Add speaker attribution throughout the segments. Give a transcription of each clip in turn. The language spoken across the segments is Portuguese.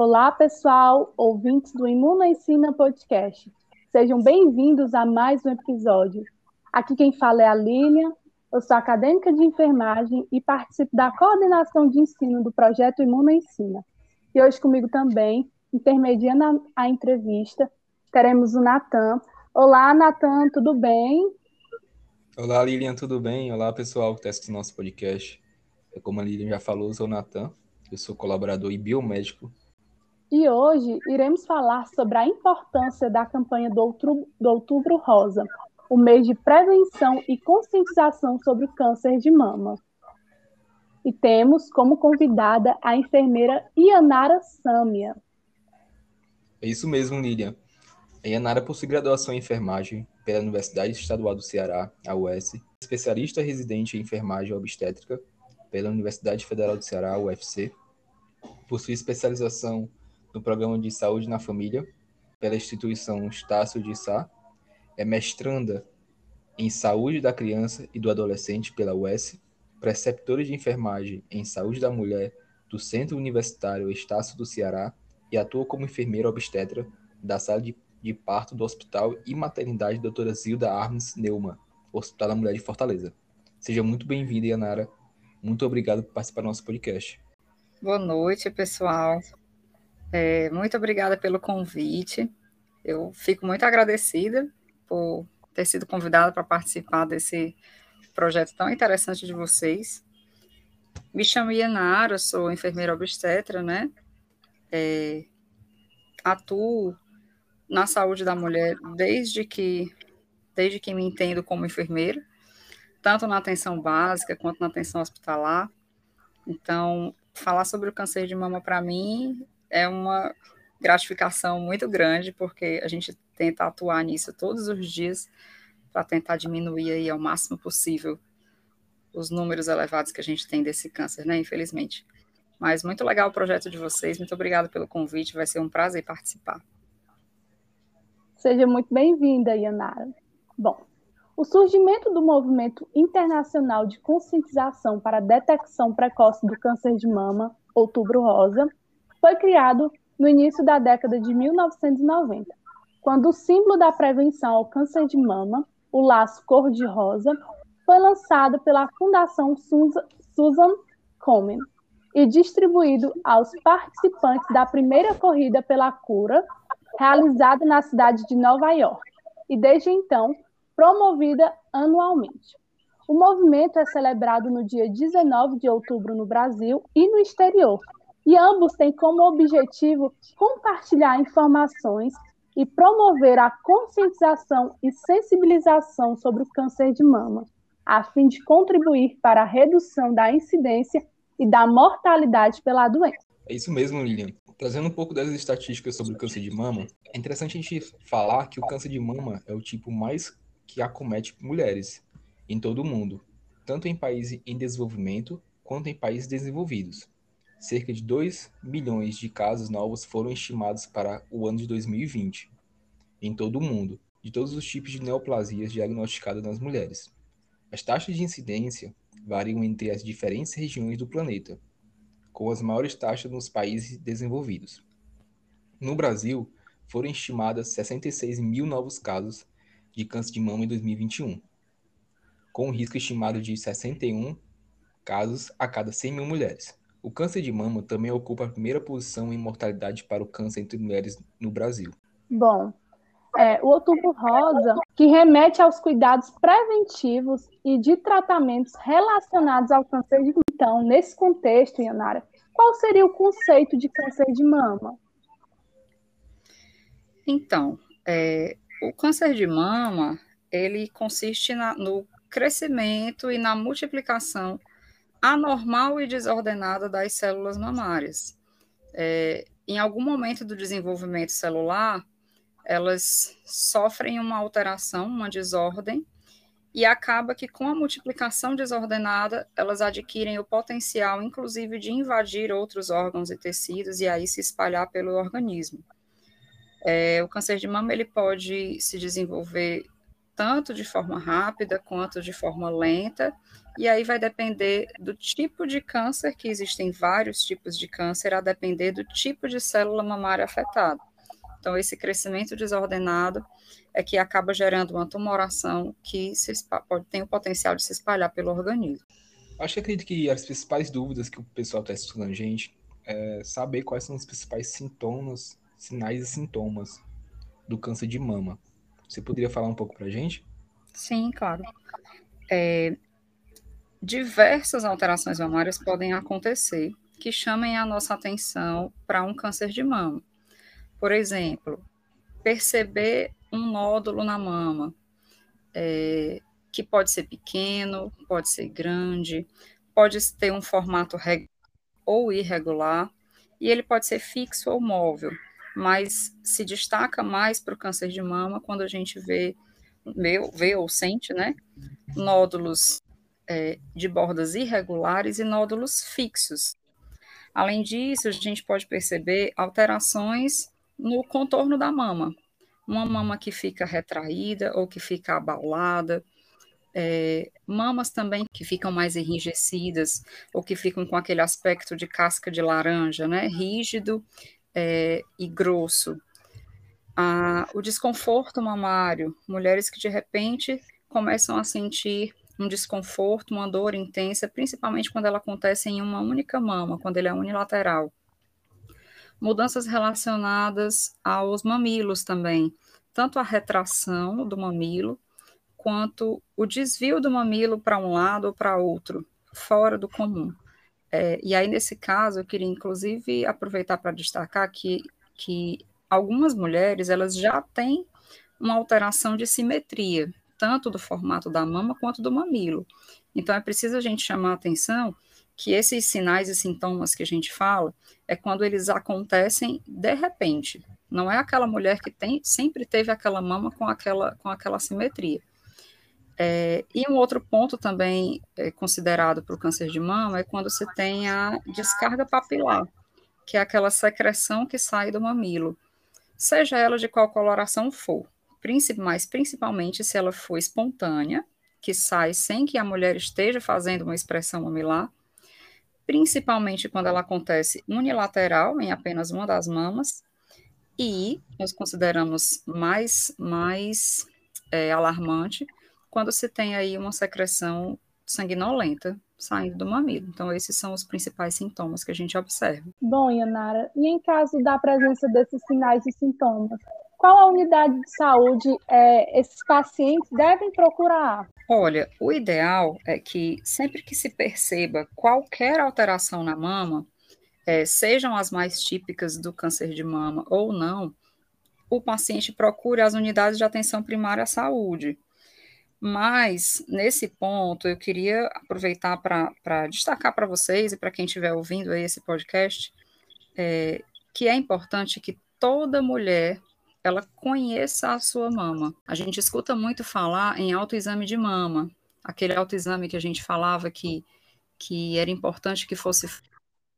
Speaker 1: Olá, pessoal, ouvintes do Imuna Ensina Podcast. Sejam bem-vindos a mais um episódio. Aqui quem fala é a Lilian, eu sou acadêmica de enfermagem e participo da coordenação de ensino do projeto Imuna Ensina. E hoje comigo também, intermediando a entrevista, teremos o Natan. Olá, Natan, tudo bem?
Speaker 2: Olá, Lilian, tudo bem? Olá, pessoal que está assistindo nosso podcast. Como a Lilian já falou, eu sou o Natan, eu sou colaborador e biomédico.
Speaker 1: E hoje iremos falar sobre a importância da campanha do Outubro, do Outubro Rosa, o mês de prevenção e conscientização sobre o câncer de mama. E temos como convidada a enfermeira Ianara Sâmia.
Speaker 2: É isso mesmo, Lilian. A Ianara possui graduação em enfermagem pela Universidade Estadual do Ceará, a UES, especialista residente em enfermagem obstétrica pela Universidade Federal do Ceará, UFC. Possui especialização no Programa de Saúde na Família pela instituição Estácio de Sá é mestranda em Saúde da Criança e do Adolescente pela UES, preceptora de enfermagem em Saúde da Mulher do Centro Universitário Estácio do Ceará e atua como enfermeira obstetra da sala de, de parto do Hospital e Maternidade Doutora Zilda Armes Neumann, Hospital da Mulher de Fortaleza. Seja muito bem-vinda, Yanara. Muito obrigado por participar do nosso podcast.
Speaker 3: Boa noite, pessoal. É, muito obrigada pelo convite. Eu fico muito agradecida por ter sido convidada para participar desse projeto tão interessante de vocês. Me chamo Ianara, sou enfermeira obstetra, né? É, atuo na saúde da mulher desde que desde que me entendo como enfermeira, tanto na atenção básica quanto na atenção hospitalar. Então, falar sobre o câncer de mama para mim é uma gratificação muito grande, porque a gente tenta atuar nisso todos os dias para tentar diminuir aí ao máximo possível os números elevados que a gente tem desse câncer, né, infelizmente. Mas muito legal o projeto de vocês, muito obrigada pelo convite, vai ser um prazer participar.
Speaker 1: Seja muito bem-vinda, Yanara. Bom, o surgimento do movimento internacional de conscientização para a detecção precoce do câncer de mama, Outubro Rosa, foi criado no início da década de 1990, quando o símbolo da prevenção ao câncer de mama, o laço cor-de-rosa, foi lançado pela Fundação Susan Komen e distribuído aos participantes da primeira corrida pela cura, realizada na cidade de Nova York, e desde então promovida anualmente. O movimento é celebrado no dia 19 de outubro no Brasil e no exterior, e ambos têm como objetivo compartilhar informações e promover a conscientização e sensibilização sobre o câncer de mama, a fim de contribuir para a redução da incidência e da mortalidade pela doença.
Speaker 2: É isso mesmo, Lilian. Trazendo um pouco das estatísticas sobre o câncer de mama, é interessante a gente falar que o câncer de mama é o tipo mais que acomete mulheres em todo o mundo, tanto em países em desenvolvimento quanto em países desenvolvidos. Cerca de 2 milhões de casos novos foram estimados para o ano de 2020, em todo o mundo, de todos os tipos de neoplasias diagnosticadas nas mulheres. As taxas de incidência variam entre as diferentes regiões do planeta, com as maiores taxas nos países desenvolvidos. No Brasil, foram estimadas 66 mil novos casos de câncer de mama em 2021, com um risco estimado de 61 casos a cada 100 mil mulheres. O câncer de mama também ocupa a primeira posição em mortalidade para o câncer entre mulheres no Brasil.
Speaker 1: Bom, é, o Outubro Rosa, que remete aos cuidados preventivos e de tratamentos relacionados ao câncer de mama. Então, nesse contexto, Yanara, qual seria o conceito de câncer de mama?
Speaker 3: Então, é, o câncer de mama, ele consiste na, no crescimento e na multiplicação anormal e desordenada das células mamárias. É, em algum momento do desenvolvimento celular, elas sofrem uma alteração, uma desordem, e acaba que com a multiplicação desordenada, elas adquirem o potencial, inclusive, de invadir outros órgãos e tecidos e aí se espalhar pelo organismo. É, o câncer de mama ele pode se desenvolver tanto de forma rápida quanto de forma lenta, e aí vai depender do tipo de câncer, que existem vários tipos de câncer, a depender do tipo de célula mamária afetada. Então, esse crescimento desordenado é que acaba gerando uma tumoração que se, pode, tem o potencial de se espalhar pelo organismo.
Speaker 2: Acho que acredito que as principais dúvidas que o pessoal está estudando a gente é saber quais são os principais sintomas, sinais e sintomas do câncer de mama. Você poderia falar um pouco para a gente?
Speaker 3: Sim, claro. É, diversas alterações mamárias podem acontecer que chamem a nossa atenção para um câncer de mama. Por exemplo, perceber um nódulo na mama, é, que pode ser pequeno, pode ser grande, pode ter um formato ou irregular, e ele pode ser fixo ou móvel mas se destaca mais para o câncer de mama quando a gente vê, vê, vê ou sente, né, nódulos é, de bordas irregulares e nódulos fixos. Além disso, a gente pode perceber alterações no contorno da mama. Uma mama que fica retraída ou que fica abaulada, é, mamas também que ficam mais enrijecidas ou que ficam com aquele aspecto de casca de laranja, né, rígido é, e grosso. Ah, o desconforto mamário, mulheres que de repente começam a sentir um desconforto, uma dor intensa, principalmente quando ela acontece em uma única mama, quando ele é unilateral. Mudanças relacionadas aos mamilos também, tanto a retração do mamilo, quanto o desvio do mamilo para um lado ou para outro, fora do comum. É, e aí, nesse caso, eu queria, inclusive, aproveitar para destacar que, que algumas mulheres, elas já têm uma alteração de simetria, tanto do formato da mama quanto do mamilo. Então, é preciso a gente chamar a atenção que esses sinais e sintomas que a gente fala é quando eles acontecem de repente. Não é aquela mulher que tem, sempre teve aquela mama com aquela, com aquela simetria. É, e um outro ponto também é, considerado para o câncer de mama é quando se tem a descarga papilar, que é aquela secreção que sai do mamilo, seja ela de qual coloração for, mas principalmente se ela for espontânea, que sai sem que a mulher esteja fazendo uma expressão mamilar, principalmente quando ela acontece unilateral, em apenas uma das mamas, e nós consideramos mais, mais é, alarmante quando se tem aí uma secreção sanguinolenta saindo do mamilo. Então, esses são os principais sintomas que a gente observa.
Speaker 1: Bom, Yanara, e em caso da presença desses sinais e sintomas, qual a unidade de saúde é, esses pacientes devem procurar?
Speaker 3: Olha, o ideal é que sempre que se perceba qualquer alteração na mama, é, sejam as mais típicas do câncer de mama ou não, o paciente procure as unidades de atenção primária à saúde. Mas, nesse ponto, eu queria aproveitar para destacar para vocês e para quem estiver ouvindo esse podcast, é, que é importante que toda mulher ela conheça a sua mama. A gente escuta muito falar em autoexame de mama, aquele autoexame que a gente falava que, que era importante que fosse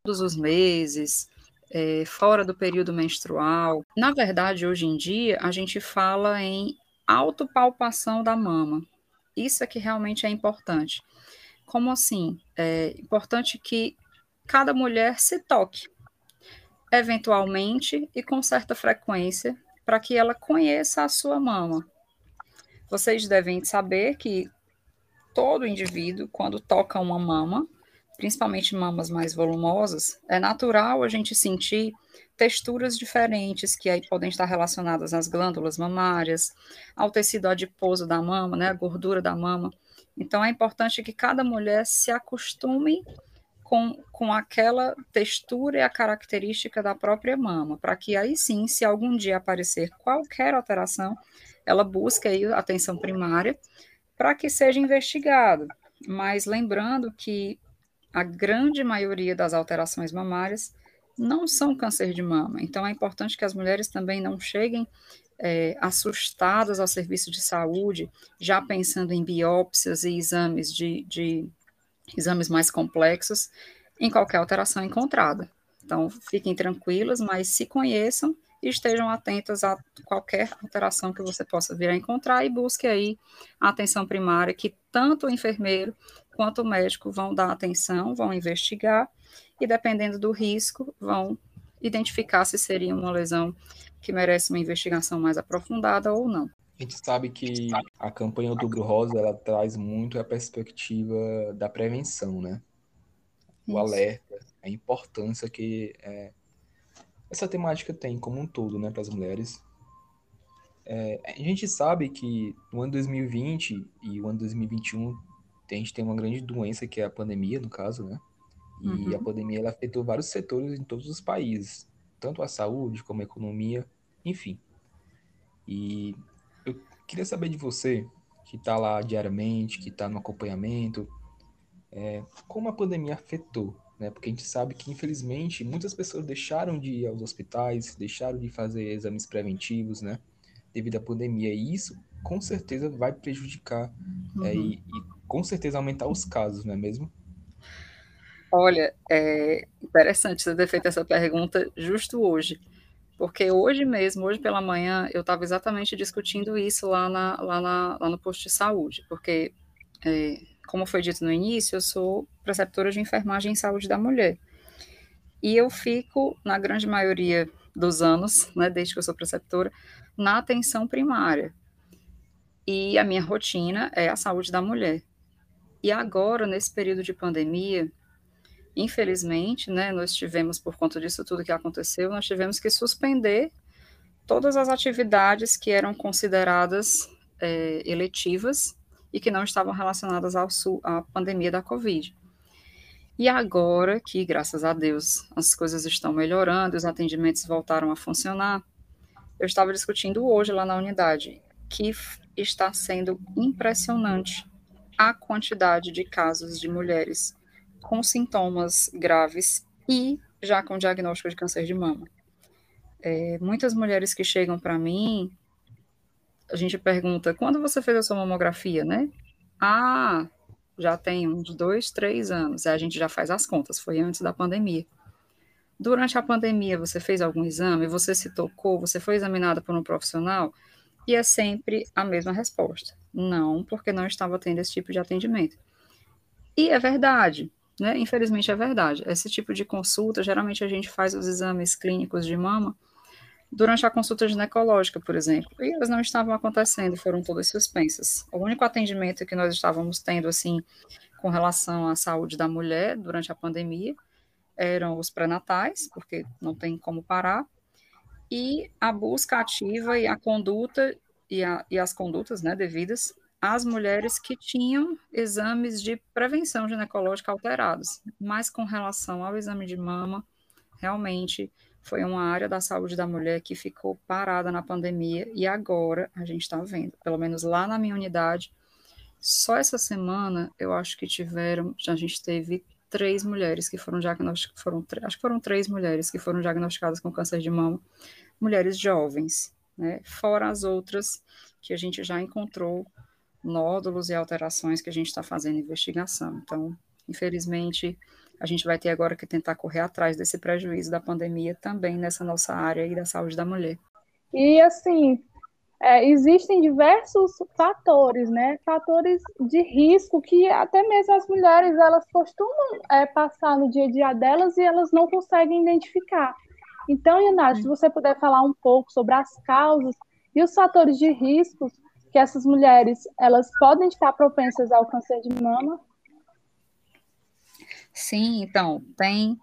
Speaker 3: todos os meses, é, fora do período menstrual. Na verdade, hoje em dia, a gente fala em autopalpação da mama. Isso é que realmente é importante. Como assim? É importante que cada mulher se toque, eventualmente e com certa frequência, para que ela conheça a sua mama. Vocês devem saber que todo indivíduo, quando toca uma mama, principalmente mamas mais volumosas, é natural a gente sentir texturas diferentes que aí podem estar relacionadas às glândulas mamárias, ao tecido adiposo da mama, né, a gordura da mama. Então é importante que cada mulher se acostume com, com aquela textura e a característica da própria mama, para que aí sim, se algum dia aparecer qualquer alteração, ela busque aí atenção primária para que seja investigado. Mas lembrando que a grande maioria das alterações mamárias não são câncer de mama. Então, é importante que as mulheres também não cheguem é, assustadas ao serviço de saúde, já pensando em biópsias e exames de, de exames mais complexos em qualquer alteração encontrada. Então, fiquem tranquilas, mas se conheçam e estejam atentas a qualquer alteração que você possa vir a encontrar e busque aí a atenção primária, que tanto o enfermeiro quanto o médico vão dar atenção, vão investigar e, dependendo do risco, vão identificar se seria uma lesão que merece uma investigação mais aprofundada ou não.
Speaker 2: A gente sabe que a campanha Outubro Rosa ela traz muito a perspectiva da prevenção, né? O Isso. alerta, a importância que é, essa temática tem como um todo, né, para as mulheres. É, a gente sabe que no ano 2020 e o ano 2021 a gente tem uma grande doença que é a pandemia, no caso, né? E uhum. a pandemia ela afetou vários setores em todos os países, tanto a saúde como a economia, enfim. E queria saber de você, que está lá diariamente, que está no acompanhamento, é, como a pandemia afetou né? Porque a gente sabe que, infelizmente, muitas pessoas deixaram de ir aos hospitais, deixaram de fazer exames preventivos, né? Devido à pandemia. E isso, com certeza, vai prejudicar é, uhum. é, e, e, com certeza, aumentar os casos, não é mesmo?
Speaker 3: Olha, é interessante você ter feito essa pergunta justo hoje. Porque hoje mesmo, hoje pela manhã, eu estava exatamente discutindo isso lá, na, lá, na, lá no posto de saúde. Porque é, como foi dito no início, eu sou preceptora de enfermagem em saúde da mulher. E eu fico, na grande maioria dos anos, né, desde que eu sou preceptora, na atenção primária. E a minha rotina é a saúde da mulher. E agora, nesse período de pandemia, infelizmente, né, nós tivemos, por conta disso tudo que aconteceu, nós tivemos que suspender todas as atividades que eram consideradas é, eletivas e que não estavam relacionadas ao, à pandemia da Covid. E agora que, graças a Deus, as coisas estão melhorando, os atendimentos voltaram a funcionar, eu estava discutindo hoje lá na unidade que está sendo impressionante a quantidade de casos de mulheres com sintomas graves e já com diagnóstico de câncer de mama. É, muitas mulheres que chegam para mim a gente pergunta, quando você fez a sua mamografia, né? Ah, já tem uns dois, três anos. A gente já faz as contas, foi antes da pandemia. Durante a pandemia, você fez algum exame? Você se tocou? Você foi examinada por um profissional? E é sempre a mesma resposta. Não, porque não estava tendo esse tipo de atendimento. E é verdade, né? Infelizmente é verdade. Esse tipo de consulta, geralmente a gente faz os exames clínicos de mama durante a consulta ginecológica, por exemplo, e elas não estavam acontecendo, foram todas suspensas. O único atendimento que nós estávamos tendo, assim, com relação à saúde da mulher durante a pandemia, eram os pré-natais, porque não tem como parar, e a busca ativa e a conduta, e, a, e as condutas né, devidas às mulheres que tinham exames de prevenção ginecológica alterados. Mas com relação ao exame de mama, realmente foi uma área da saúde da mulher que ficou parada na pandemia e agora a gente está vendo, pelo menos lá na minha unidade, só essa semana eu acho que tiveram, a gente teve três mulheres que foram diagnosticadas, foram, acho que foram três mulheres que foram diagnosticadas com câncer de mama, mulheres jovens, né? Fora as outras que a gente já encontrou nódulos e alterações que a gente está fazendo investigação. Então, infelizmente, a gente vai ter agora que tentar correr atrás desse prejuízo da pandemia também nessa nossa área e da saúde da mulher.
Speaker 1: E assim, é, existem diversos fatores, né? Fatores de risco que até mesmo as mulheres elas costumam é, passar no dia a dia delas e elas não conseguem identificar. Então, Inácio, se você puder falar um pouco sobre as causas e os fatores de riscos que essas mulheres elas podem estar propensas ao câncer de mama.
Speaker 3: Sim, então, tem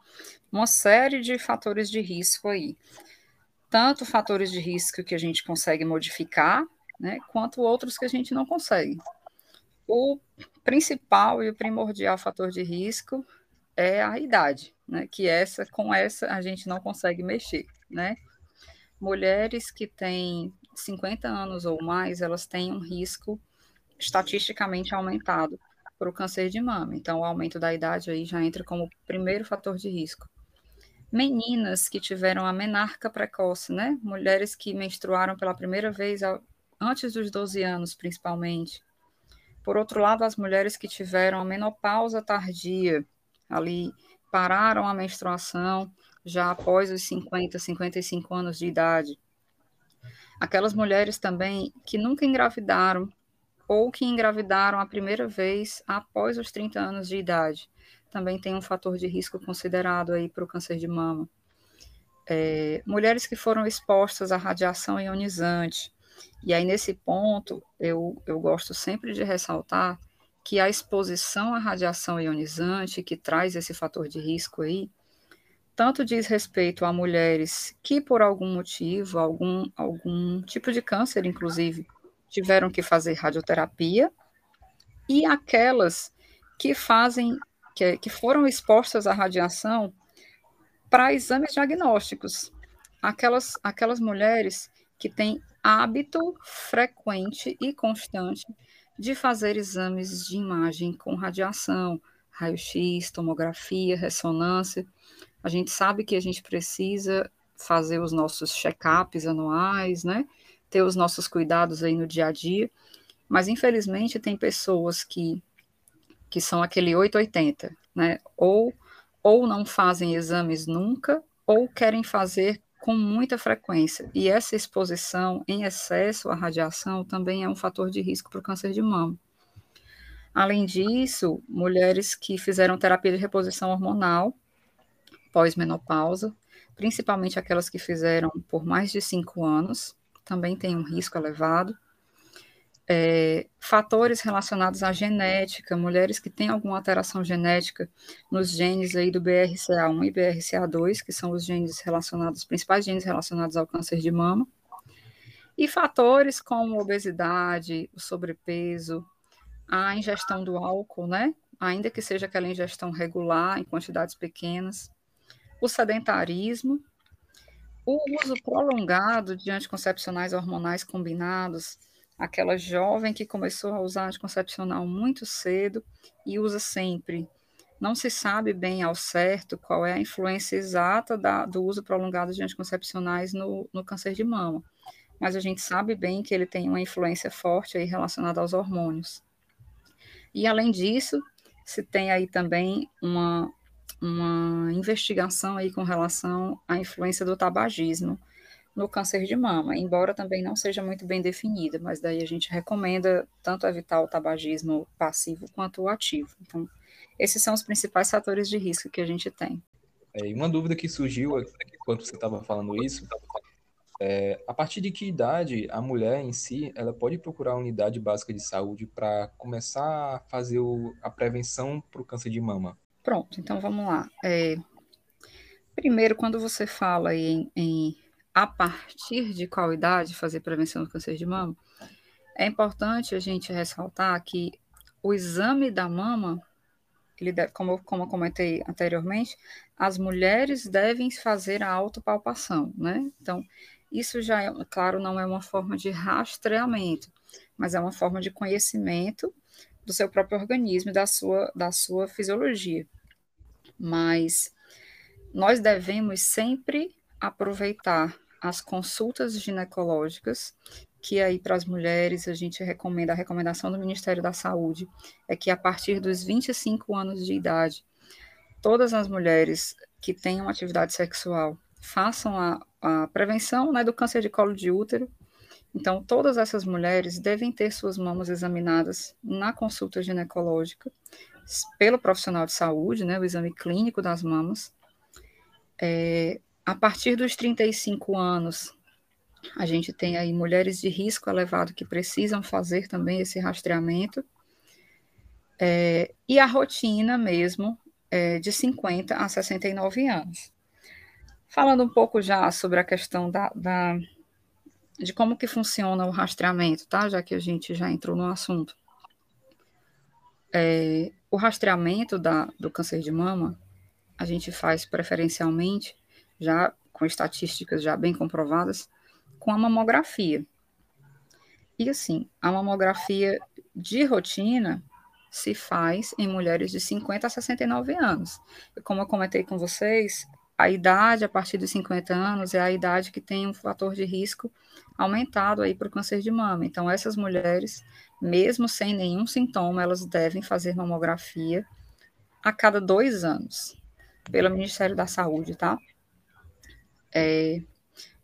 Speaker 3: uma série de fatores de risco aí. Tanto fatores de risco que a gente consegue modificar, né, quanto outros que a gente não consegue. O principal e o primordial fator de risco é a idade, né, que essa com essa a gente não consegue mexer, né? Mulheres que têm 50 anos ou mais, elas têm um risco estatisticamente aumentado para o câncer de mama. Então, o aumento da idade aí já entra como primeiro fator de risco. Meninas que tiveram a menarca precoce, né? Mulheres que menstruaram pela primeira vez antes dos 12 anos, principalmente. Por outro lado, as mulheres que tiveram a menopausa tardia, ali pararam a menstruação já após os 50, 55 anos de idade. Aquelas mulheres também que nunca engravidaram ou que engravidaram a primeira vez após os 30 anos de idade. Também tem um fator de risco considerado aí para o câncer de mama. É, mulheres que foram expostas à radiação ionizante. E aí, nesse ponto, eu, eu gosto sempre de ressaltar que a exposição à radiação ionizante, que traz esse fator de risco aí, tanto diz respeito a mulheres que, por algum motivo, algum, algum tipo de câncer, inclusive, tiveram que fazer radioterapia, e aquelas que fazem, que, que foram expostas à radiação para exames diagnósticos. Aquelas, aquelas mulheres que têm hábito frequente e constante de fazer exames de imagem com radiação, raio-x, tomografia, ressonância. A gente sabe que a gente precisa fazer os nossos check-ups anuais, né? Ter os nossos cuidados aí no dia a dia, mas infelizmente tem pessoas que que são aquele 880, né? Ou ou não fazem exames nunca, ou querem fazer com muita frequência. E essa exposição em excesso à radiação também é um fator de risco para o câncer de mama. Além disso, mulheres que fizeram terapia de reposição hormonal pós-menopausa, principalmente aquelas que fizeram por mais de cinco anos, também têm um risco elevado. É, fatores relacionados à genética, mulheres que têm alguma alteração genética nos genes aí do BRCA1 e BRCA2, que são os genes relacionados, os principais genes relacionados ao câncer de mama, e fatores como obesidade, o sobrepeso, a ingestão do álcool, né? Ainda que seja aquela ingestão regular, em quantidades pequenas, o sedentarismo, o uso prolongado de anticoncepcionais hormonais combinados, aquela jovem que começou a usar anticoncepcional muito cedo e usa sempre. Não se sabe bem ao certo qual é a influência exata da, do uso prolongado de anticoncepcionais no, no câncer de mama, mas a gente sabe bem que ele tem uma influência forte aí relacionada aos hormônios. E além disso, se tem aí também uma, uma investigação aí com relação à influência do tabagismo no câncer de mama, embora também não seja muito bem definida, mas daí a gente recomenda tanto evitar o tabagismo passivo quanto o ativo. Então, esses são os principais fatores de risco que a gente tem.
Speaker 2: É, uma dúvida que surgiu enquanto você estava falando isso, é, a partir de que idade a mulher em si ela pode procurar a unidade básica de saúde para começar a fazer o, a prevenção para o câncer de mama?
Speaker 3: Pronto, então vamos lá. É, primeiro, quando você fala em, em a partir de qual idade fazer prevenção do câncer de mama, é importante a gente ressaltar que o exame da mama, ele deve, como, como eu comentei anteriormente, as mulheres devem fazer a autopalpação, né? Então, isso já, é, claro, não é uma forma de rastreamento, mas é uma forma de conhecimento do seu próprio organismo e da sua, da sua fisiologia. Mas nós devemos sempre aproveitar as consultas ginecológicas, que aí para as mulheres a gente recomenda, a recomendação do Ministério da Saúde é que a partir dos 25 anos de idade, todas as mulheres que tenham atividade sexual façam a, a prevenção né, do câncer de colo de útero. Então, todas essas mulheres devem ter suas mamas examinadas na consulta ginecológica pelo profissional de saúde, né, o exame clínico das mamas. É, a partir dos 35 anos, a gente tem aí mulheres de risco elevado que precisam fazer também esse rastreamento. É, e a rotina mesmo é de 50 a 69 anos. Falando um pouco já sobre a questão da, da, de como que funciona o rastreamento, tá? Já que a gente já entrou no assunto. É, o rastreamento da, do câncer de mama, a gente faz preferencialmente já com estatísticas já bem comprovadas, com a mamografia. E assim, a mamografia de rotina se faz em mulheres de 50 a 69 anos. E como eu comentei com vocês, a idade a partir dos 50 anos é a idade que tem um fator de risco aumentado aí para o câncer de mama. Então, essas mulheres, mesmo sem nenhum sintoma, elas devem fazer mamografia a cada dois anos, pelo Ministério da Saúde, tá? É,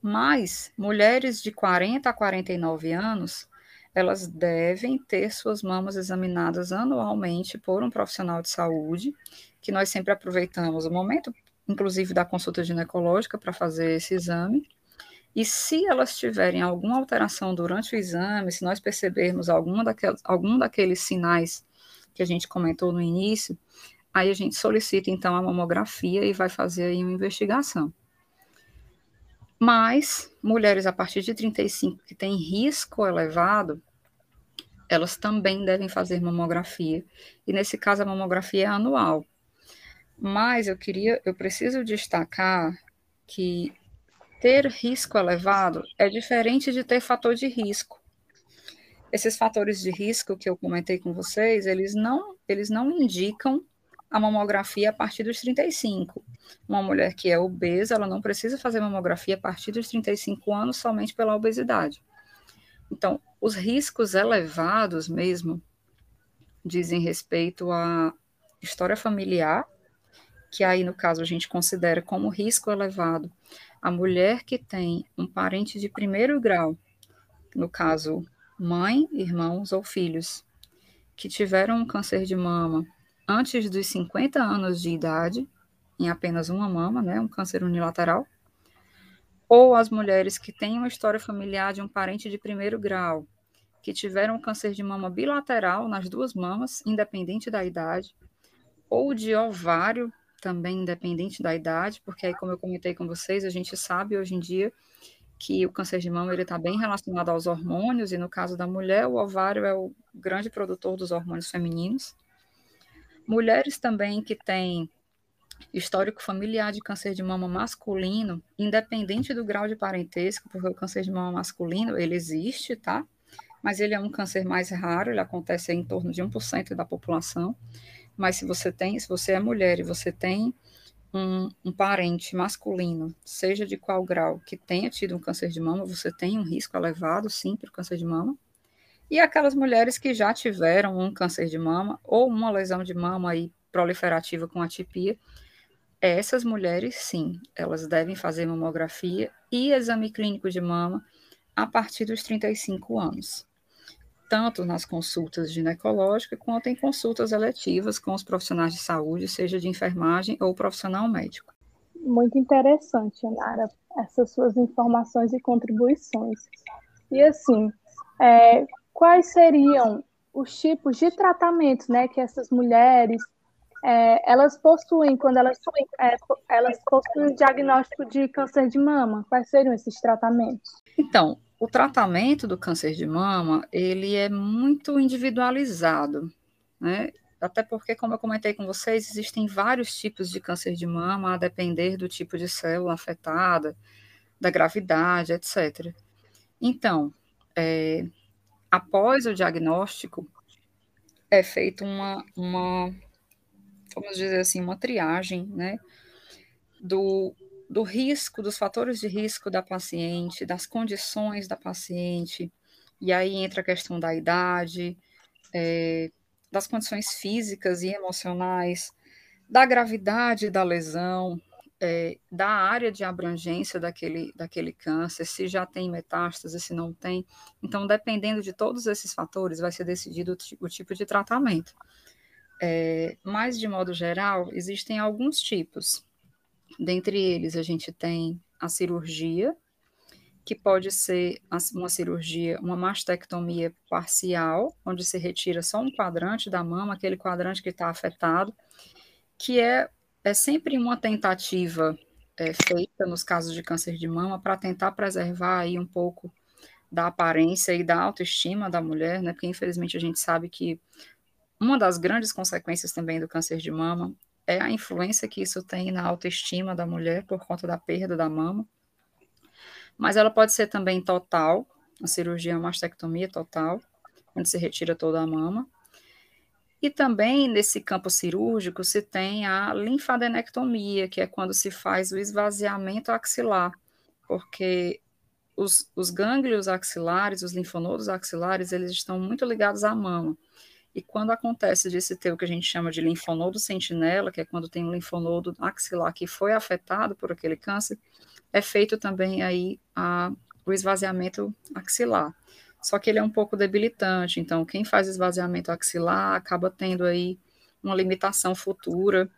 Speaker 3: mas mulheres de 40 a 49 anos, elas devem ter suas mamas examinadas anualmente por um profissional de saúde, que nós sempre aproveitamos o momento, inclusive da consulta ginecológica, para fazer esse exame. E se elas tiverem alguma alteração durante o exame, se nós percebermos alguma daquelas, algum daqueles sinais que a gente comentou no início, aí a gente solicita então a mamografia e vai fazer aí uma investigação. Mas mulheres a partir de 35 que têm risco elevado, elas também devem fazer mamografia. E nesse caso a mamografia é anual. Mas eu queria, eu preciso destacar que ter risco elevado é diferente de ter fator de risco. Esses fatores de risco que eu comentei com vocês, eles não, eles não indicam a mamografia a partir dos 35. Uma mulher que é obesa, ela não precisa fazer mamografia a partir dos 35 anos somente pela obesidade. Então, os riscos elevados mesmo dizem respeito à história familiar, que aí no caso a gente considera como risco elevado a mulher que tem um parente de primeiro grau, no caso mãe, irmãos ou filhos, que tiveram um câncer de mama antes dos 50 anos de idade, em apenas uma mama, né, um câncer unilateral, ou as mulheres que têm uma história familiar de um parente de primeiro grau, que tiveram um câncer de mama bilateral nas duas mamas, independente da idade, ou de ovário, também independente da idade, porque aí, como eu comentei com vocês, a gente sabe hoje em dia que o câncer de mama está bem relacionado aos hormônios, e no caso da mulher, o ovário é o grande produtor dos hormônios femininos. Mulheres também que têm histórico familiar de câncer de mama masculino, independente do grau de parentesco, porque o câncer de mama masculino, ele existe, tá? Mas ele é um câncer mais raro, ele acontece em torno de 1% da população. Mas se você tem, se você é mulher e você tem um, um, parente masculino, seja de qual grau, que tenha tido um câncer de mama, você tem um risco elevado, sim, para o câncer de mama. E aquelas mulheres que já tiveram um câncer de mama ou uma lesão de mama aí proliferativa com atipia, essas mulheres, sim, elas devem fazer mamografia e exame clínico de mama a partir dos 35 anos, tanto nas consultas ginecológicas quanto em consultas eletivas com os profissionais de saúde, seja de enfermagem ou profissional médico.
Speaker 1: Muito interessante, Nara, essas suas informações e contribuições. E assim, é, quais seriam os tipos de tratamentos né, que essas mulheres é, elas possuem, quando elas, é, elas possuem o diagnóstico de câncer de mama? Quais seriam esses tratamentos?
Speaker 3: Então, o tratamento do câncer de mama, ele é muito individualizado, né? Até porque, como eu comentei com vocês, existem vários tipos de câncer de mama, a depender do tipo de célula afetada, da gravidade, etc. Então, é, após o diagnóstico, é feita uma, uma, vamos dizer assim, uma triagem, né, do, do risco, dos fatores de risco da paciente, das condições da paciente, e aí entra a questão da idade, é, das condições físicas e emocionais, da gravidade da lesão, é, da área de abrangência daquele, daquele câncer, se já tem metástase, se não tem. Então, dependendo de todos esses fatores, vai ser decidido o, o tipo de tratamento. É, mas, de modo geral, existem alguns tipos. Dentre eles, a gente tem a cirurgia, que pode ser uma cirurgia, uma mastectomia parcial, onde se retira só um quadrante da mama, aquele quadrante que está afetado, que é é sempre uma tentativa é, feita nos casos de câncer de mama para tentar preservar aí um pouco da aparência e da autoestima da mulher, né? Porque infelizmente a gente sabe que uma das grandes consequências também do câncer de mama é a influência que isso tem na autoestima da mulher por conta da perda da mama. Mas ela pode ser também total, a cirurgia mastectomia total, onde se retira toda a mama. E também nesse campo cirúrgico se tem a linfadenectomia, que é quando se faz o esvaziamento axilar, porque os, os gânglios axilares, os linfonodos axilares, eles estão muito ligados à mama. E quando acontece de se ter o que a gente chama de linfonodo sentinela, que é quando tem um linfonodo axilar que foi afetado por aquele câncer, é feito também aí a, o esvaziamento axilar. Só que ele é um pouco debilitante, então quem faz esvaziamento axilar acaba tendo aí uma limitação futura,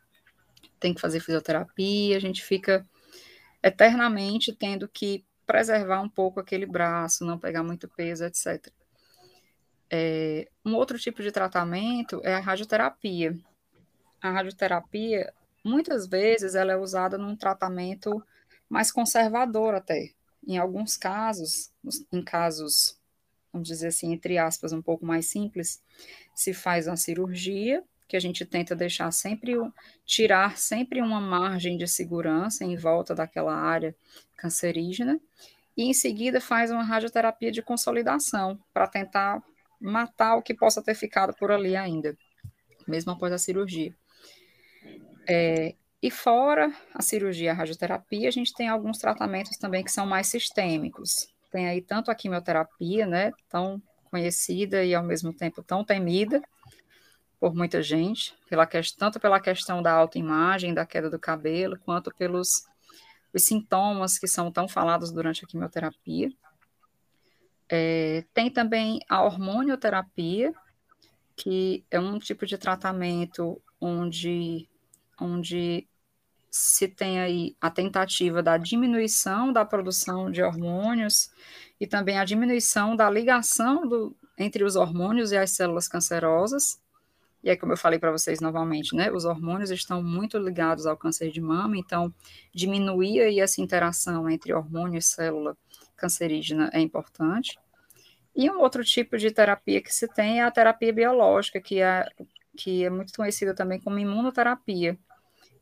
Speaker 3: tem que fazer fisioterapia, a gente fica eternamente tendo que preservar um pouco aquele braço, não pegar muito peso, etc. É, um outro tipo de tratamento é a radioterapia. A radioterapia, muitas vezes, ela é usada num tratamento mais conservador até. Em alguns casos, em casos, vamos dizer assim, entre aspas, um pouco mais simples, se faz uma cirurgia, que a gente tenta deixar sempre, tirar sempre uma margem de segurança em volta daquela área cancerígena, e em seguida faz uma radioterapia de consolidação, para tentar matar o que possa ter ficado por ali ainda, mesmo após a cirurgia. É, e fora a cirurgia e a radioterapia, a gente tem alguns tratamentos também que são mais sistêmicos. Tem aí tanto a quimioterapia, né, tão conhecida e ao mesmo tempo tão temida por muita gente, pela, tanto pela questão da autoimagem, da queda do cabelo, quanto pelos os sintomas que são tão falados durante a quimioterapia. É, tem também a hormonioterapia, que é um tipo de tratamento onde, onde se tem aí a tentativa da diminuição da produção de hormônios e também a diminuição da ligação do, entre os hormônios e as células cancerosas. E aí, como eu falei para vocês novamente, né, os hormônios estão muito ligados ao câncer de mama, então diminuir aí essa interação entre hormônio e célula cancerígena é importante. E um outro tipo de terapia que se tem é a terapia biológica, que é, que é muito conhecida também como imunoterapia,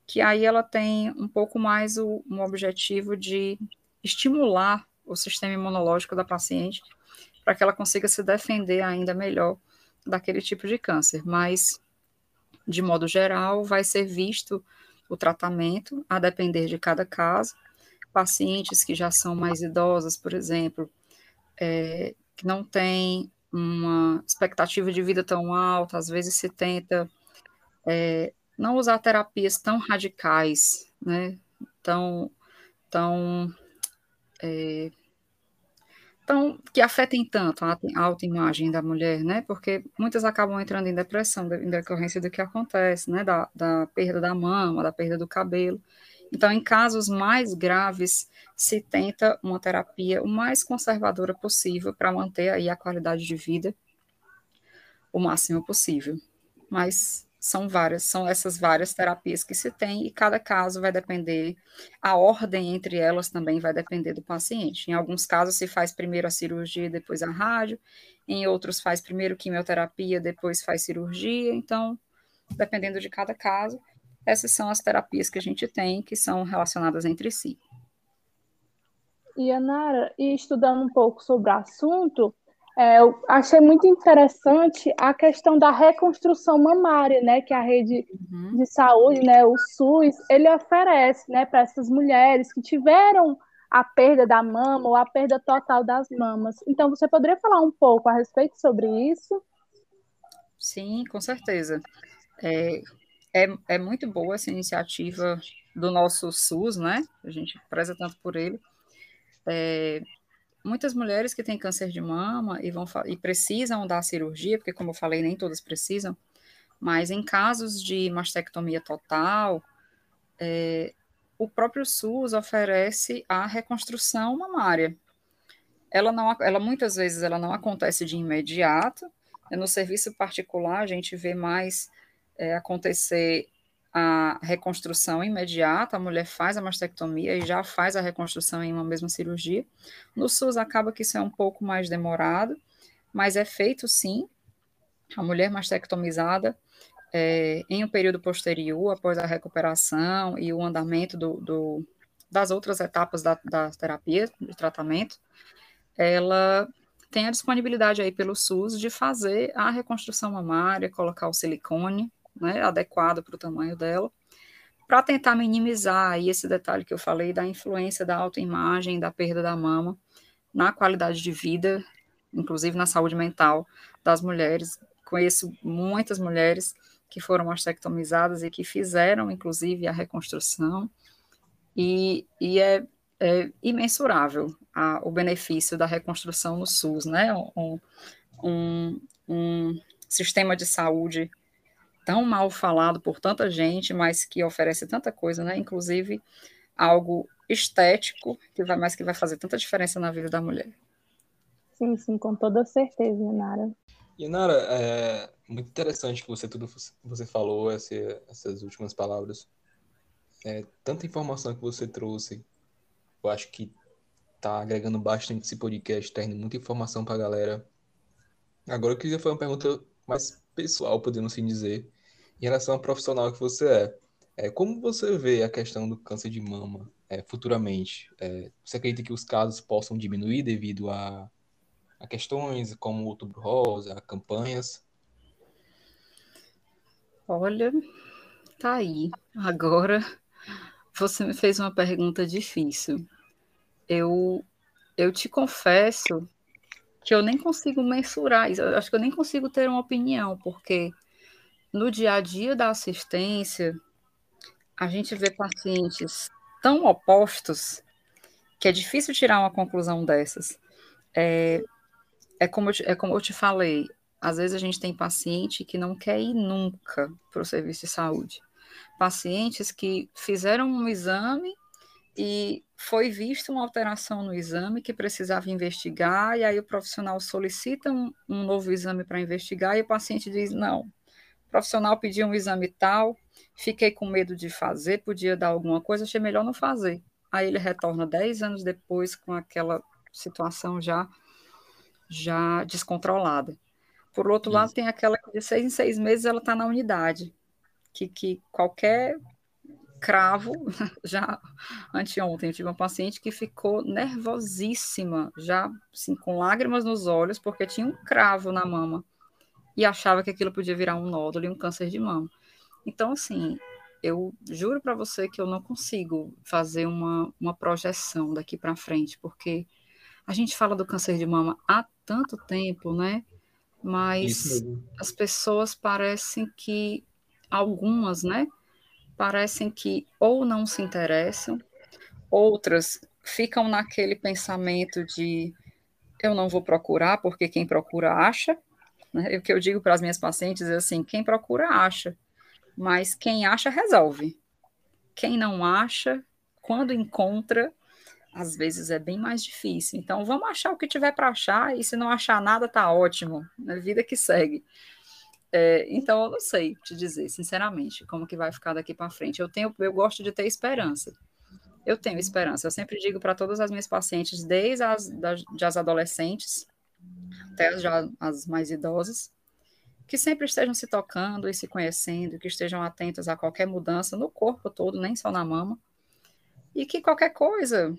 Speaker 3: que aí ela tem um pouco mais o, um objetivo de estimular o sistema imunológico da paciente para que ela consiga se defender ainda melhor daquele tipo de câncer. Mas, de modo geral, vai ser visto o tratamento a depender de cada caso. Pacientes que já são mais idosas, por exemplo, é, que não têm uma expectativa de vida tão alta, às vezes se tenta é, não usar terapias tão radicais, né, tão, tão, é, tão que afetem tanto a autoimagem da mulher, né, porque muitas acabam entrando em depressão em decorrência do que acontece, né, da, da perda da mama, da perda do cabelo. Então, em casos mais graves, se tenta uma terapia o mais conservadora possível para manter aí a qualidade de vida o máximo possível. Mas são várias, são essas várias terapias que se tem e cada caso vai depender, a ordem entre elas também vai depender do paciente. Em alguns casos se faz primeiro a cirurgia, depois a rádio, em outros faz primeiro quimioterapia, depois faz cirurgia, então, dependendo de cada caso, essas são as terapias que a gente tem que são relacionadas entre si.
Speaker 1: E, Anara, e estudando um pouco sobre o assunto, é, eu achei muito interessante a questão da reconstrução mamária, né, que a rede uhum. de saúde, né, o SUS, ele oferece, né, para essas mulheres que tiveram a perda da mama ou a perda total das mamas. Então, você poderia falar um pouco a respeito sobre isso?
Speaker 3: Sim, com certeza. É, é, é muito boa essa iniciativa do nosso SUS, né? A gente preza tanto por ele. É, muitas mulheres que têm câncer de mama e, vão, e precisam da cirurgia, porque, como eu falei, nem todas precisam, mas em casos de mastectomia total, é, o próprio SUS oferece a reconstrução mamária. Ela, não, ela muitas vezes ela não acontece de imediato. No serviço particular, a gente vê mais é, acontecer a reconstrução imediata, a mulher faz a mastectomia e já faz a reconstrução em uma mesma cirurgia. No SUS acaba que isso é um pouco mais demorado, mas é feito sim. A mulher mastectomizada é, em um período posterior, após a recuperação e o andamento do, do, das outras etapas da, da terapia, de tratamento, ela tem a disponibilidade aí pelo SUS de fazer a reconstrução mamária, colocar o silicone, né, adequado para o tamanho dela, para tentar minimizar aí esse detalhe que eu falei da influência da autoimagem, da perda da mama na qualidade de vida, inclusive na saúde mental das mulheres. Conheço muitas mulheres que foram mastectomizadas e que fizeram, inclusive, a reconstrução, e, e é, é imensurável a, o benefício da reconstrução no SUS, né? Um, um, um sistema de saúde tão mal falado por tanta gente, mas que oferece tanta coisa, né? Inclusive algo estético que vai mais que vai fazer tanta diferença na vida da mulher.
Speaker 1: Sim, sim, com toda certeza, Nara.
Speaker 2: E Nara, é muito interessante que você tudo você falou esse, essas últimas palavras. É, tanta informação que você trouxe, eu acho que tá agregando bastante esse podcast, tá indo muita informação para a galera. Agora eu queria fazer uma pergunta mais pessoal, podendo assim dizer, em relação ao profissional que você é. é como você vê a questão do câncer de mama é, futuramente? É, você acredita que os casos possam diminuir devido a, a questões como o outubro rosa, campanhas?
Speaker 3: Olha, tá aí. Agora você me fez uma pergunta difícil. Eu, eu te confesso que eu nem consigo mensurar acho que eu nem consigo ter uma opinião, porque no dia a dia da assistência, a gente vê pacientes tão opostos que é difícil tirar uma conclusão dessas. É, é, como, eu, é como eu te falei, às vezes a gente tem paciente que não quer ir nunca para o serviço de saúde. Pacientes que fizeram um exame e foi vista uma alteração no exame que precisava investigar, e aí o profissional solicita um, um novo exame para investigar, e o paciente diz: não, profissional pediu um exame tal, fiquei com medo de fazer, podia dar alguma coisa, achei melhor não fazer. Aí ele retorna 10 anos depois com aquela situação já, já descontrolada. Por outro Isso. lado, tem aquela que de seis em seis meses ela está na unidade, que, que qualquer cravo, já anteontem eu tive uma paciente que ficou nervosíssima, já assim, com lágrimas nos olhos, porque tinha um cravo na mama e achava que aquilo podia virar um nódulo e um câncer de mama. Então, assim, eu juro para você que eu não consigo fazer uma, uma projeção daqui para frente, porque a gente fala do câncer de mama há tanto tempo, né? Mas as pessoas parecem que algumas, né? parecem que ou não se interessam, outras ficam naquele pensamento de eu não vou procurar porque quem procura acha. Né? O que eu digo para as minhas pacientes é assim: quem procura acha, mas quem acha resolve. Quem não acha, quando encontra, às vezes é bem mais difícil. Então vamos achar o que tiver para achar e se não achar nada tá ótimo, na vida que segue. É, então, eu não sei te dizer, sinceramente, como que vai ficar daqui para frente. Eu tenho, eu gosto de ter esperança. Eu tenho esperança. Eu sempre digo para todas as minhas pacientes, desde as, das, as adolescentes até já, as mais idosas, que sempre estejam se tocando e se conhecendo, que estejam atentas a qualquer mudança no corpo todo, nem só na mama, e que qualquer coisa,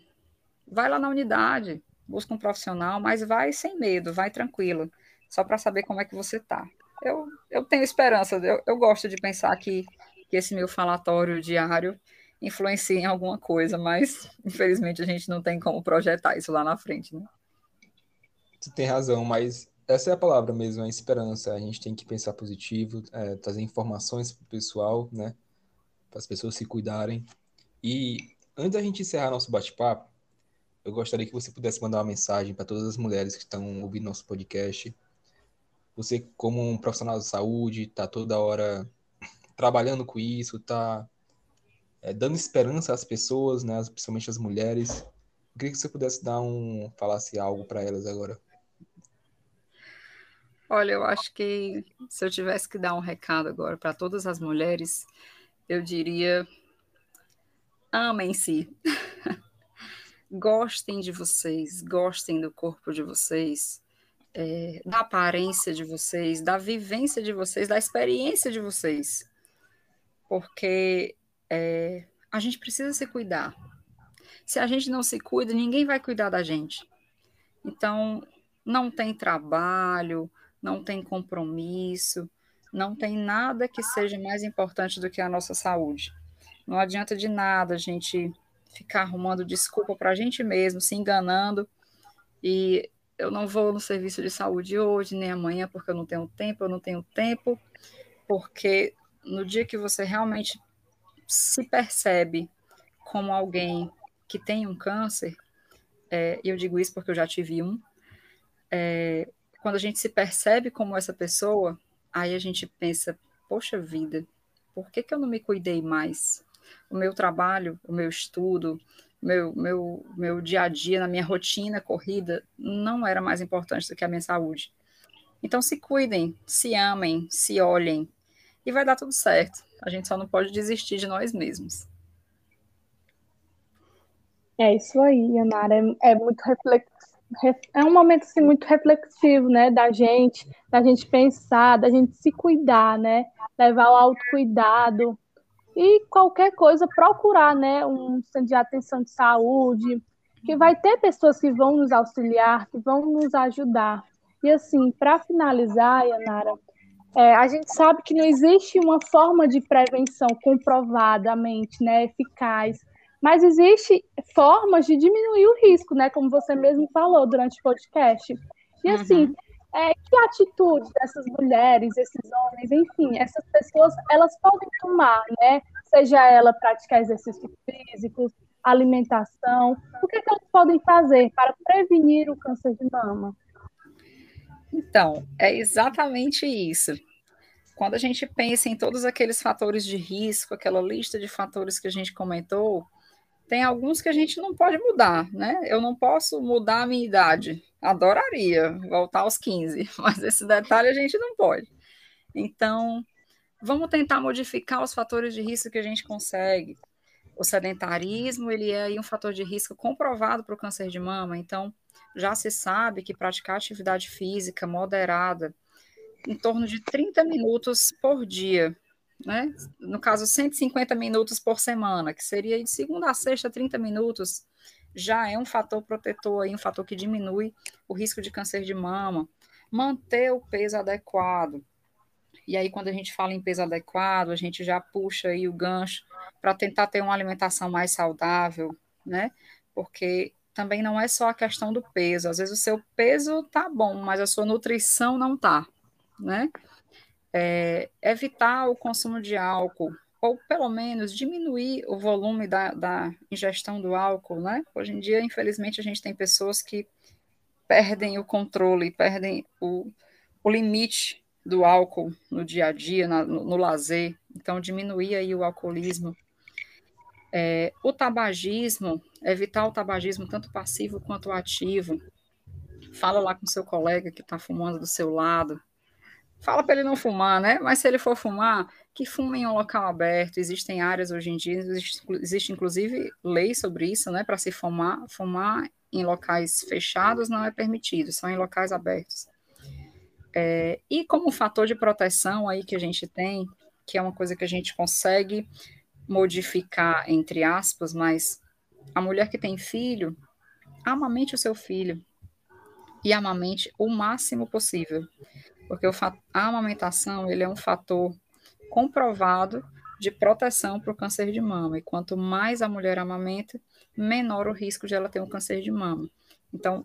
Speaker 3: vai lá na unidade, busca um profissional, mas vai sem medo, vai tranquilo, só para saber como é que você está eu, eu tenho esperança, eu, eu gosto de pensar que, que esse meu falatório diário influencia em alguma coisa, mas infelizmente a gente não tem como projetar isso lá na frente, né?
Speaker 2: Você tem razão, mas essa é a palavra mesmo, a esperança. A gente tem que pensar positivo, é, trazer informações para o pessoal, né? Para as pessoas se cuidarem. E antes da gente encerrar nosso bate-papo, eu gostaria que você pudesse mandar uma mensagem para todas as mulheres que estão ouvindo nosso podcast, você, como um profissional de saúde, está toda hora trabalhando com isso, está é, dando esperança às pessoas, né, principalmente às mulheres. Eu queria que você pudesse dar um, falasse algo para elas agora.
Speaker 3: Olha, eu acho que se eu tivesse que dar um recado agora para todas as mulheres, eu diria: amem-se. gostem de vocês, gostem do corpo de vocês, é, da aparência de vocês, da vivência de vocês, da experiência de vocês. Porque é, a gente precisa se cuidar. Se a gente não se cuida, ninguém vai cuidar da gente. Então, não tem trabalho, não tem compromisso, não tem nada que seja mais importante do que a nossa saúde. Não adianta de nada a gente ficar arrumando desculpa para a gente mesmo, se enganando e eu não vou no serviço de saúde hoje, nem amanhã, porque eu não tenho tempo, eu não tenho tempo, porque no dia que você realmente se percebe como alguém que tem um câncer, é, eu digo isso porque eu já tive um, é, quando a gente se percebe como essa pessoa, aí a gente pensa, poxa vida, por que, que eu não me cuidei mais? O meu trabalho, o meu estudo, meu, meu, meu dia a dia, na minha rotina corrida, não era mais importante do que a minha saúde. Então se cuidem, se amem, se olhem, e vai dar tudo certo. A gente só não pode desistir de nós mesmos.
Speaker 1: É isso aí, Yanara. É, é muito reflex... é um momento assim, muito reflexivo, né, da gente, da gente pensar, da gente se cuidar, né, levar o autocuidado e qualquer coisa procurar, né, um centro de atenção de saúde, que vai ter pessoas que vão nos auxiliar, que vão nos ajudar. E assim, para finalizar, Yanara, é, a gente sabe que não existe uma forma de prevenção comprovadamente, né, eficaz, mas existe formas de diminuir o risco, né, como você mesmo falou durante o podcast. E assim, uhum. é, que atitude dessas mulheres, esses homens, enfim, essas pessoas, elas podem tomar, né, seja ela praticar exercícios físicos, alimentação, o que, é que elas podem fazer para prevenir o câncer de mama?
Speaker 3: Então, é exatamente isso. Quando a gente pensa em todos aqueles fatores de risco, aquela lista de fatores que a gente comentou, tem alguns que a gente não pode mudar, né? Eu não posso mudar a minha idade. Adoraria voltar aos 15, mas esse detalhe a gente não pode. Então, vamos tentar modificar os fatores de risco que a gente consegue. O sedentarismo, ele é um fator de risco comprovado para o câncer de mama, então já se sabe que praticar atividade física moderada, em torno de 30 minutos por dia, né? No caso, 150 minutos por semana, que seria de segunda a sexta, 30 minutos, já é um fator protetor aí, um fator que diminui o risco de câncer de mama. Manter o peso adequado. E aí, quando a gente fala em peso adequado, a gente já puxa aí o gancho para tentar ter uma alimentação mais saudável, né? Porque também não é só a questão do peso. Às vezes o seu peso tá bom, mas a sua nutrição não tá, né? É, evitar o consumo de álcool, ou pelo menos diminuir o volume da, da ingestão do álcool, né? Hoje em dia, infelizmente, a gente tem pessoas que perdem o controle, perdem o, o limite do álcool no dia a dia, na, no, no, lazer. Então, diminuir aí o alcoolismo. É, o tabagismo, evitar o tabagismo tanto passivo quanto ativo. Fala lá com seu colega que está fumando do seu lado, fala para ele não fumar, né? Mas se ele for fumar, que fume em um local aberto. Existem áreas hoje em dia, existe, existe inclusive lei sobre isso, né? Para se fumar, fumar em locais fechados não é permitido, só em locais abertos. É, e como fator de proteção aí que a gente tem, que é uma coisa que a gente consegue modificar, entre aspas, mas a mulher que tem filho, amamente o seu filho e amamente o máximo possível porque a amamentação ele é um fator comprovado de proteção para o câncer de mama. E quanto mais a mulher amamenta, menor o risco de ela ter um câncer de mama. Então,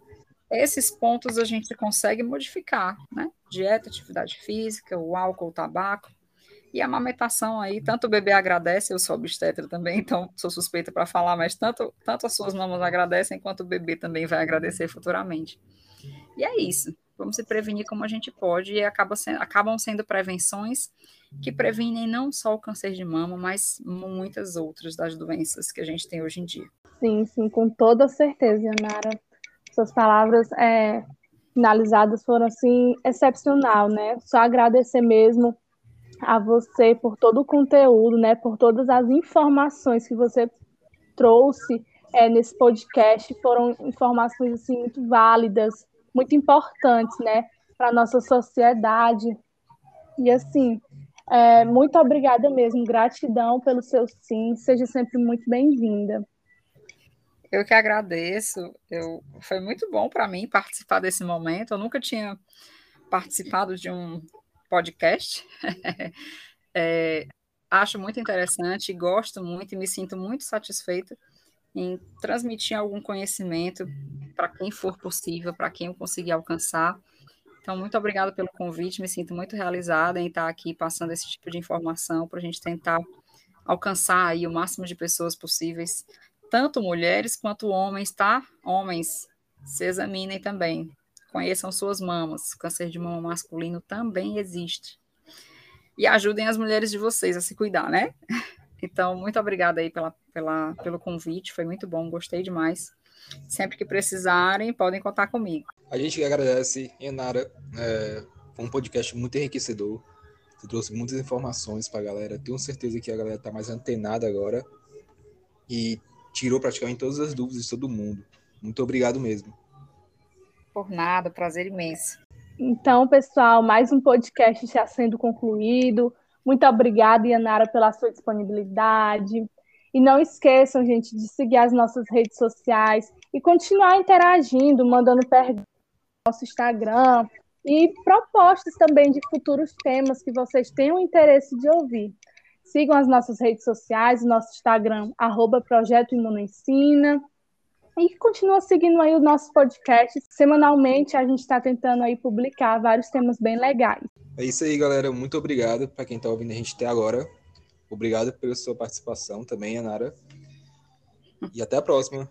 Speaker 3: esses pontos a gente consegue modificar, né? Dieta, atividade física, o álcool, o tabaco. E a amamentação aí, tanto o bebê agradece, eu sou obstetra também, então sou suspeita para falar, mas tanto, tanto as suas mamas agradecem, quanto o bebê também vai agradecer futuramente. E é isso vamos se prevenir como a gente pode e acaba sendo, acabam sendo prevenções que previnem não só o câncer de mama, mas muitas outras das doenças que a gente tem hoje em dia.
Speaker 1: Sim, sim, com toda certeza, Nara. Suas palavras é, finalizadas foram assim excepcional, né? Só agradecer mesmo a você por todo o conteúdo, né? Por todas as informações que você trouxe é, nesse podcast. Foram informações assim muito válidas, muito importantes, né, para nossa sociedade. E assim, é, muito obrigada mesmo, gratidão pelo seu sim, seja sempre muito bem-vinda.
Speaker 3: Eu que agradeço. Eu, foi muito bom para mim participar desse momento. Eu nunca tinha participado de um podcast. é, acho muito interessante, gosto muito e me sinto muito satisfeita em transmitir algum conhecimento para quem for possível, para quem eu conseguir alcançar. Então, muito obrigada pelo convite, me sinto muito realizada em estar aqui passando esse tipo de informação para a gente tentar alcançar aí o máximo de pessoas possíveis tanto mulheres quanto homens, tá? Homens, se examinem também. Conheçam suas mamas. Câncer de mama masculino também existe. E ajudem as mulheres de vocês a se cuidar, né? Então, muito obrigada aí pela, pela, pelo convite, foi muito bom, gostei demais. Sempre que precisarem, podem contar comigo.
Speaker 2: A gente agradece, Enara, é, foi um podcast muito enriquecedor. Você trouxe muitas informações para a galera. Tenho certeza que a galera está mais antenada agora e tirou praticamente todas as dúvidas de todo mundo. Muito obrigado mesmo.
Speaker 3: Por nada, prazer imenso.
Speaker 1: Então, pessoal, mais um podcast já sendo concluído. Muito obrigada, Yanara, pela sua disponibilidade. E não esqueçam, gente, de seguir as nossas redes sociais e continuar interagindo, mandando perguntas no nosso Instagram e propostas também de futuros temas que vocês tenham interesse de ouvir. Sigam as nossas redes sociais, nosso Instagram, arroba Projeto Imunoensina. E continua seguindo aí o nosso podcast. Semanalmente a gente está tentando aí publicar vários temas bem legais.
Speaker 2: É isso aí, galera. Muito obrigado para quem está ouvindo a gente até agora. Obrigado pela sua participação também, Anara. E até a próxima.